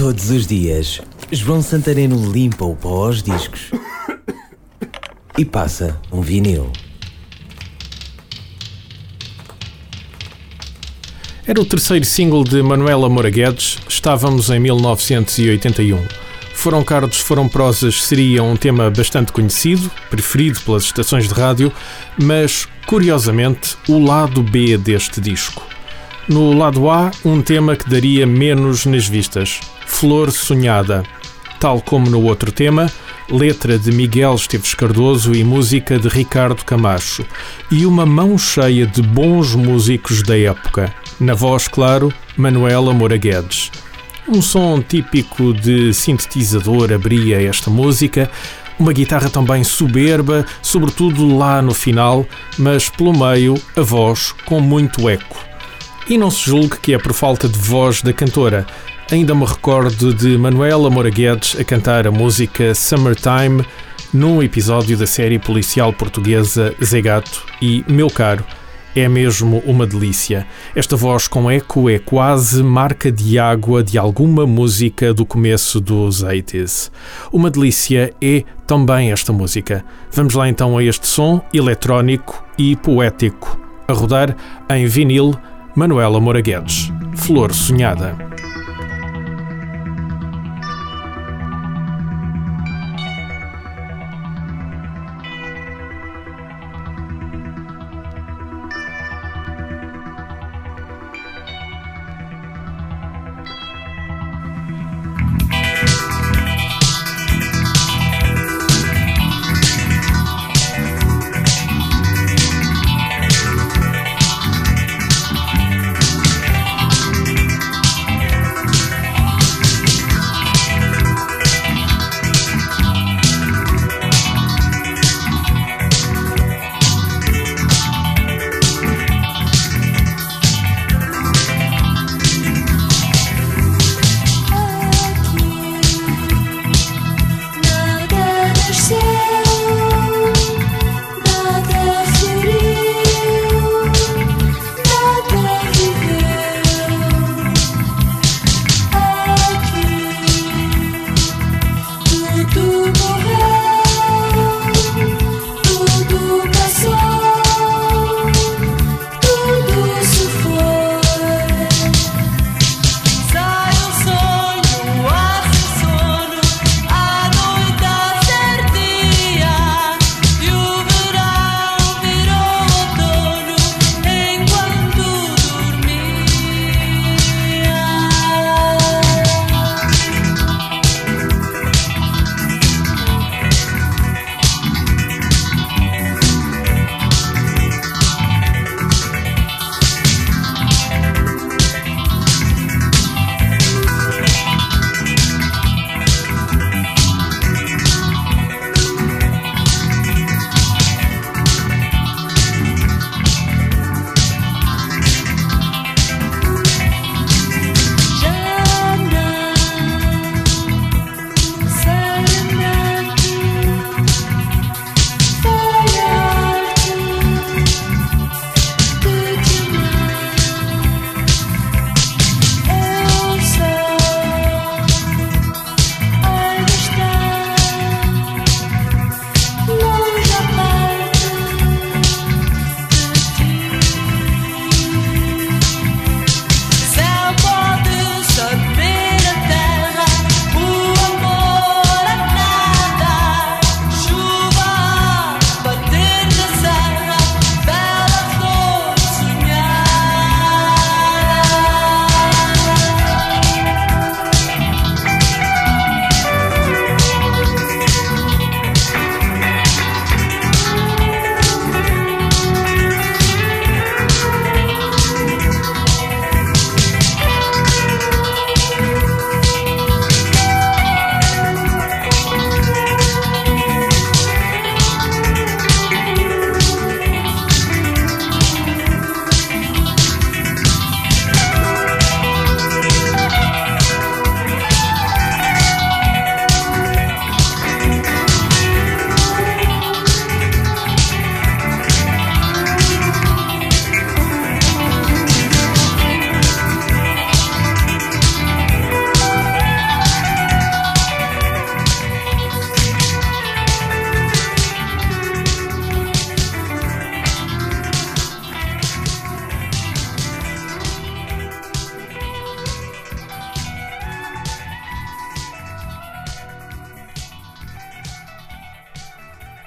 Todos os dias, João Santareno limpa o pó aos discos e passa um vinil. Era o terceiro single de Manuela Moura Guedes, estávamos em 1981. Foram Cardos, Foram Prosas seria um tema bastante conhecido, preferido pelas estações de rádio, mas, curiosamente, o lado B deste disco. No lado A, um tema que daria menos nas vistas, Flor Sonhada. Tal como no outro tema, letra de Miguel Esteves Cardoso e música de Ricardo Camacho. E uma mão cheia de bons músicos da época. Na voz, claro, Manuela Moura Guedes. Um som típico de sintetizador abria esta música, uma guitarra também soberba, sobretudo lá no final, mas pelo meio a voz com muito eco. E não se julgue que é por falta de voz da cantora. Ainda me recordo de Manuela Moura Guedes a cantar a música Summertime num episódio da série policial portuguesa Zegato e, meu caro, é mesmo uma delícia. Esta voz com eco é quase marca de água de alguma música do começo dos 80s. Uma delícia é também esta música. Vamos lá então a este som eletrónico e poético. A rodar em vinil, Manuela Moura Guedes. Flor Sonhada.